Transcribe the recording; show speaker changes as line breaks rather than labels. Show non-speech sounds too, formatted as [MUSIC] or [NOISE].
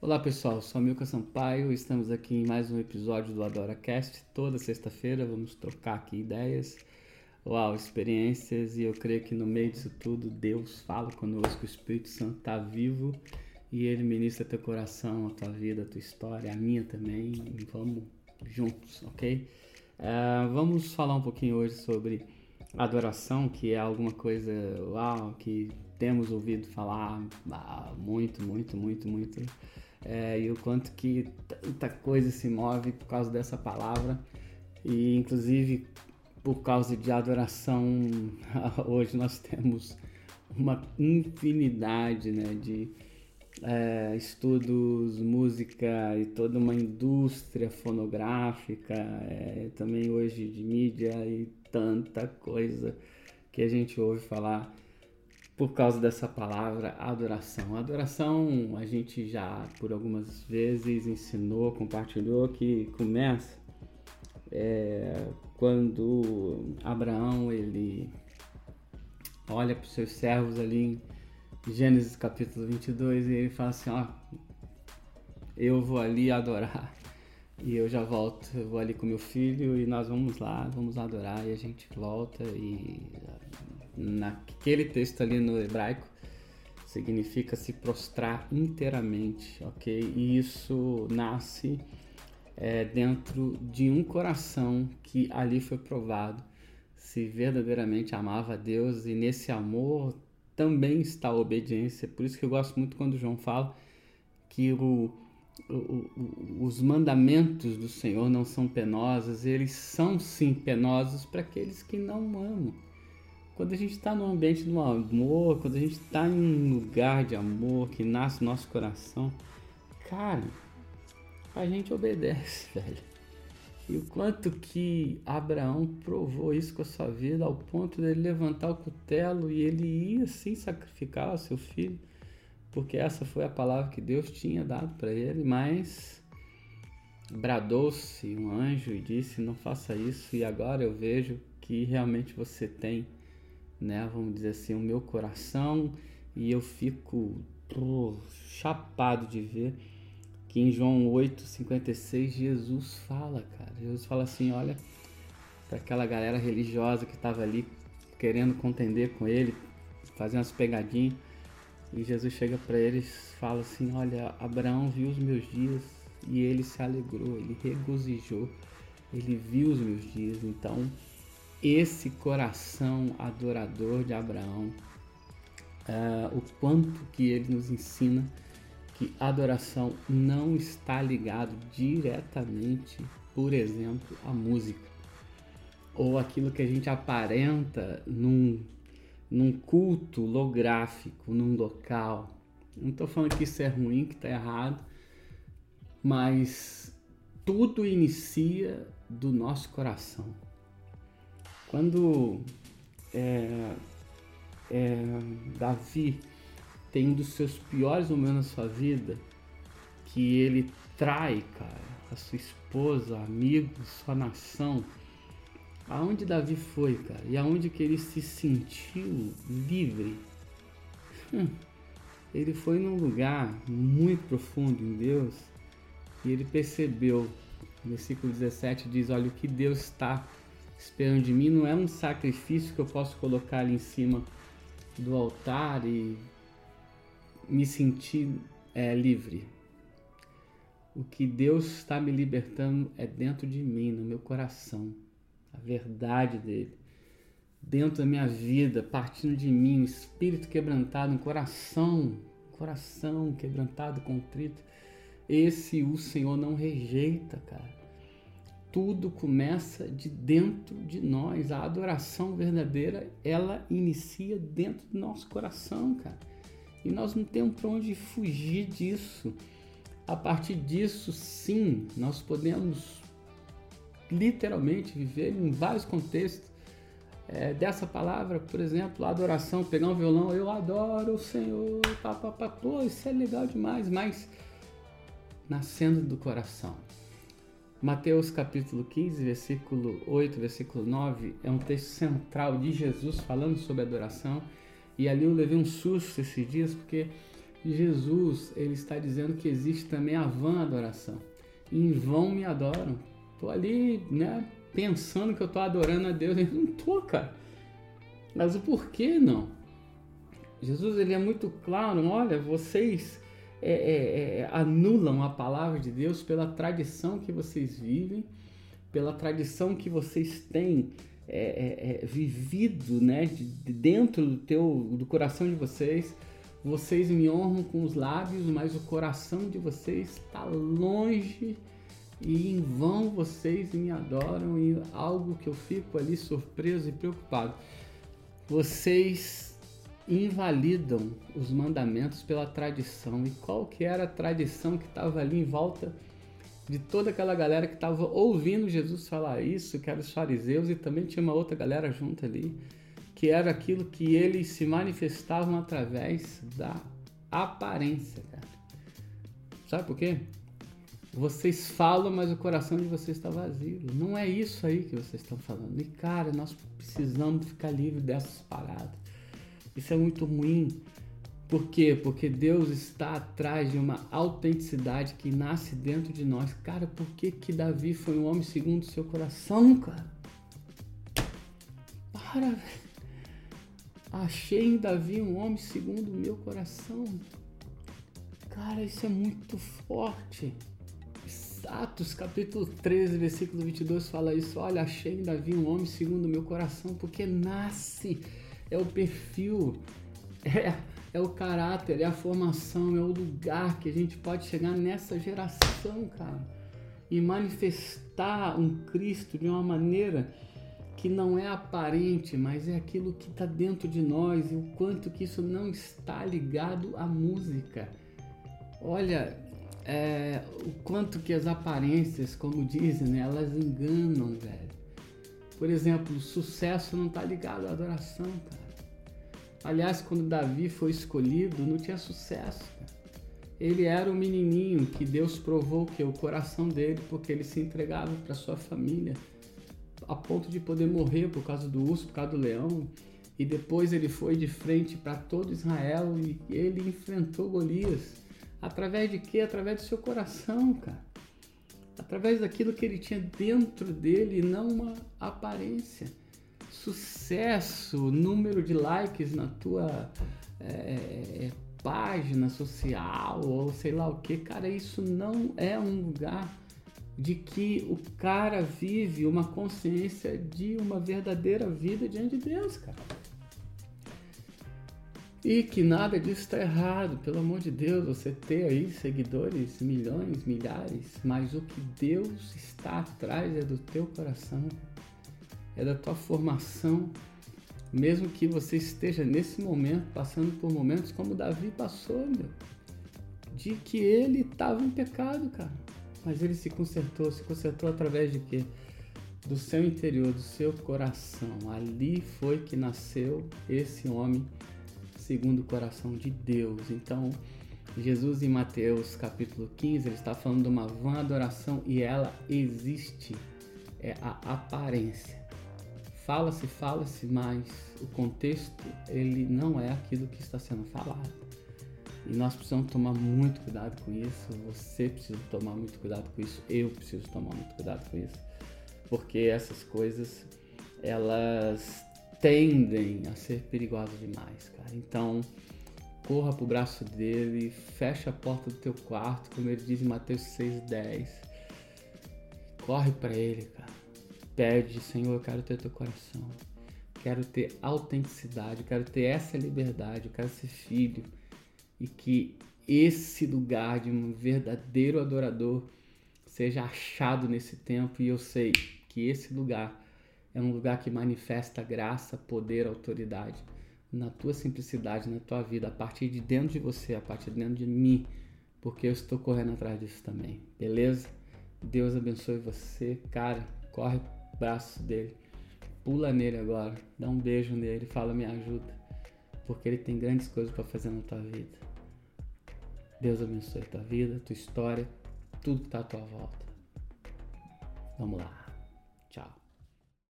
Olá pessoal, sou Milka Sampaio, estamos aqui em mais um episódio do AdoraCast. Toda sexta-feira vamos trocar aqui ideias, uau, experiências e eu creio que no meio disso tudo Deus fala conosco, o Espírito Santo está vivo e ele ministra teu coração, a tua vida, a tua história, a minha também. E vamos juntos, ok? Uh, vamos falar um pouquinho hoje sobre adoração, que é alguma coisa, uau, que temos ouvido falar muito, muito, muito, muito. É, e o quanto que tanta coisa se move por causa dessa palavra. E inclusive por causa de adoração, [LAUGHS] hoje nós temos uma infinidade né, de é, estudos, música e toda uma indústria fonográfica, é, também hoje de mídia e tanta coisa que a gente ouve falar por causa dessa palavra adoração. Adoração a gente já por algumas vezes ensinou, compartilhou que começa é, quando Abraão ele olha para os seus servos ali em Gênesis capítulo 22 e ele fala assim, ó, eu vou ali adorar e eu já volto, eu vou ali com meu filho e nós vamos lá, vamos adorar e a gente volta e naquele texto ali no hebraico significa se prostrar inteiramente, ok? E isso nasce é, dentro de um coração que ali foi provado se verdadeiramente amava a Deus e nesse amor também está a obediência. Por isso que eu gosto muito quando João fala que o, o, os mandamentos do Senhor não são penosos, eles são sim penosos para aqueles que não amam. Quando a gente está no ambiente do amor, quando a gente está em um lugar de amor que nasce no nosso coração, cara, a gente obedece, [LAUGHS] velho. E o quanto que Abraão provou isso com a sua vida, ao ponto dele levantar o cutelo e ele ia sim sacrificar o seu filho, porque essa foi a palavra que Deus tinha dado para ele, mas bradou-se um anjo e disse: Não faça isso, e agora eu vejo que realmente você tem, né, vamos dizer assim, o meu coração, e eu fico chapado de ver que em João 8,56 Jesus fala, cara. Jesus fala assim: olha, para aquela galera religiosa que estava ali querendo contender com ele, fazer umas pegadinhas. E Jesus chega para eles fala assim: Olha, Abraão viu os meus dias e ele se alegrou, ele regozijou, ele viu os meus dias. Então, esse coração adorador de Abraão, uh, o quanto que ele nos ensina que adoração não está ligado diretamente, por exemplo, à música ou aquilo que a gente aparenta num, num culto lográfico, num local. Não estou falando que isso é ruim, que está errado, mas tudo inicia do nosso coração. Quando é, é, Davi tem um dos seus piores momentos na sua vida, que ele trai, cara, a sua esposa, amigos, sua nação. Aonde Davi foi, cara? E aonde que ele se sentiu livre? Hum, ele foi num lugar muito profundo em Deus e ele percebeu. No versículo 17 diz: Olha, o que Deus está esperando de mim não é um sacrifício que eu posso colocar ali em cima do altar e me sentir é, livre. O que Deus está me libertando é dentro de mim, no meu coração, a verdade dele. Dentro da minha vida, partindo de mim, um espírito quebrantado, um coração, coração quebrantado, contrito. Esse o Senhor não rejeita, cara. Tudo começa de dentro de nós. A adoração verdadeira, ela inicia dentro do nosso coração, cara. E nós não temos para onde fugir disso. A partir disso, sim, nós podemos literalmente viver em vários contextos é, dessa palavra, por exemplo, adoração, pegar um violão, eu adoro o Senhor, pá, pá, pá, pô, isso é legal demais, mas nascendo do coração. Mateus capítulo 15, versículo 8, versículo 9, é um texto central de Jesus falando sobre adoração e ali eu levei um susto esses dias, porque Jesus, ele está dizendo que existe também a vã adoração. Em vão me adoram. Tô ali, né, pensando que eu tô adorando a Deus, eu não tô, cara. Mas o porquê não? Jesus ele é muito claro, olha, vocês é, é, é, anulam a palavra de Deus pela tradição que vocês vivem, pela tradição que vocês têm é, é, é, vivido, né, de, de dentro do teu, do coração de vocês. Vocês me honram com os lábios, mas o coração de vocês está longe e em vão vocês me adoram e algo que eu fico ali surpreso e preocupado. Vocês invalidam os mandamentos pela tradição. E qual que era a tradição que estava ali em volta de toda aquela galera que estava ouvindo Jesus falar isso, que eram os fariseus, e também tinha uma outra galera junto ali, que era aquilo que eles se manifestavam através da aparência, cara. Sabe por quê? Vocês falam, mas o coração de vocês está vazio. Não é isso aí que vocês estão falando. E cara, nós precisamos ficar livre dessas paradas. Isso é muito ruim. Por quê? Porque Deus está atrás de uma autenticidade que nasce dentro de nós. Cara, por que que Davi foi um homem segundo o seu coração, cara? Para, velho. Achei em Davi um homem segundo o meu coração. Cara, isso é muito forte. Atos capítulo 13, versículo 22 fala isso. Olha, achei em Davi um homem segundo o meu coração, porque nasce é o perfil, [LAUGHS] é, é o caráter, é a formação, é o lugar que a gente pode chegar nessa geração, cara, e manifestar um Cristo de uma maneira que não é aparente, mas é aquilo que está dentro de nós e o quanto que isso não está ligado à música. Olha, é, o quanto que as aparências, como dizem, né, elas enganam, velho. Por exemplo, sucesso não está ligado à adoração, cara. Aliás, quando Davi foi escolhido, não tinha sucesso. Cara. Ele era o menininho que Deus provou que é o coração dele, porque ele se entregava para sua família, a ponto de poder morrer por causa do urso, por causa do leão. E depois ele foi de frente para todo Israel e ele enfrentou Golias. Através de quê? Através do seu coração, cara através daquilo que ele tinha dentro dele, não uma aparência. Sucesso, número de likes na tua é, é, página social ou sei lá o que, cara, isso não é um lugar de que o cara vive uma consciência de uma verdadeira vida diante de Deus, cara. E que nada disso está errado, pelo amor de Deus, você ter aí seguidores, milhões, milhares, mas o que Deus está atrás é do teu coração, é da tua formação, mesmo que você esteja nesse momento passando por momentos como Davi passou, meu, de que ele estava em pecado, cara, mas ele se consertou, se consertou através de quê? Do seu interior, do seu coração. Ali foi que nasceu esse homem segundo o coração de Deus. Então, Jesus em Mateus capítulo 15, ele está falando de uma vã adoração e ela existe. É a aparência. Fala-se, fala-se, mas o contexto ele não é aquilo que está sendo falado. E nós precisamos tomar muito cuidado com isso. Você precisa tomar muito cuidado com isso. Eu preciso tomar muito cuidado com isso. Porque essas coisas, elas tendem a ser perigosas demais, cara. Então, corra pro braço dele, fecha a porta do teu quarto, como ele diz em Mateus 6,10. Corre para ele, cara. Pede, Senhor, eu quero ter teu coração. Quero ter autenticidade, quero ter essa liberdade, eu quero ser filho. E que esse lugar de um verdadeiro adorador seja achado nesse tempo. E eu sei que esse lugar é um lugar que manifesta graça, poder, autoridade na tua simplicidade, na tua vida, a partir de dentro de você, a partir de dentro de mim, porque eu estou correndo atrás disso também, beleza? Deus abençoe você, cara, corre braço dele, pula nele agora, dá um beijo nele, fala me ajuda, porque ele tem grandes coisas para fazer na tua vida. Deus abençoe tua vida, tua história, tudo que está à tua volta. Vamos lá.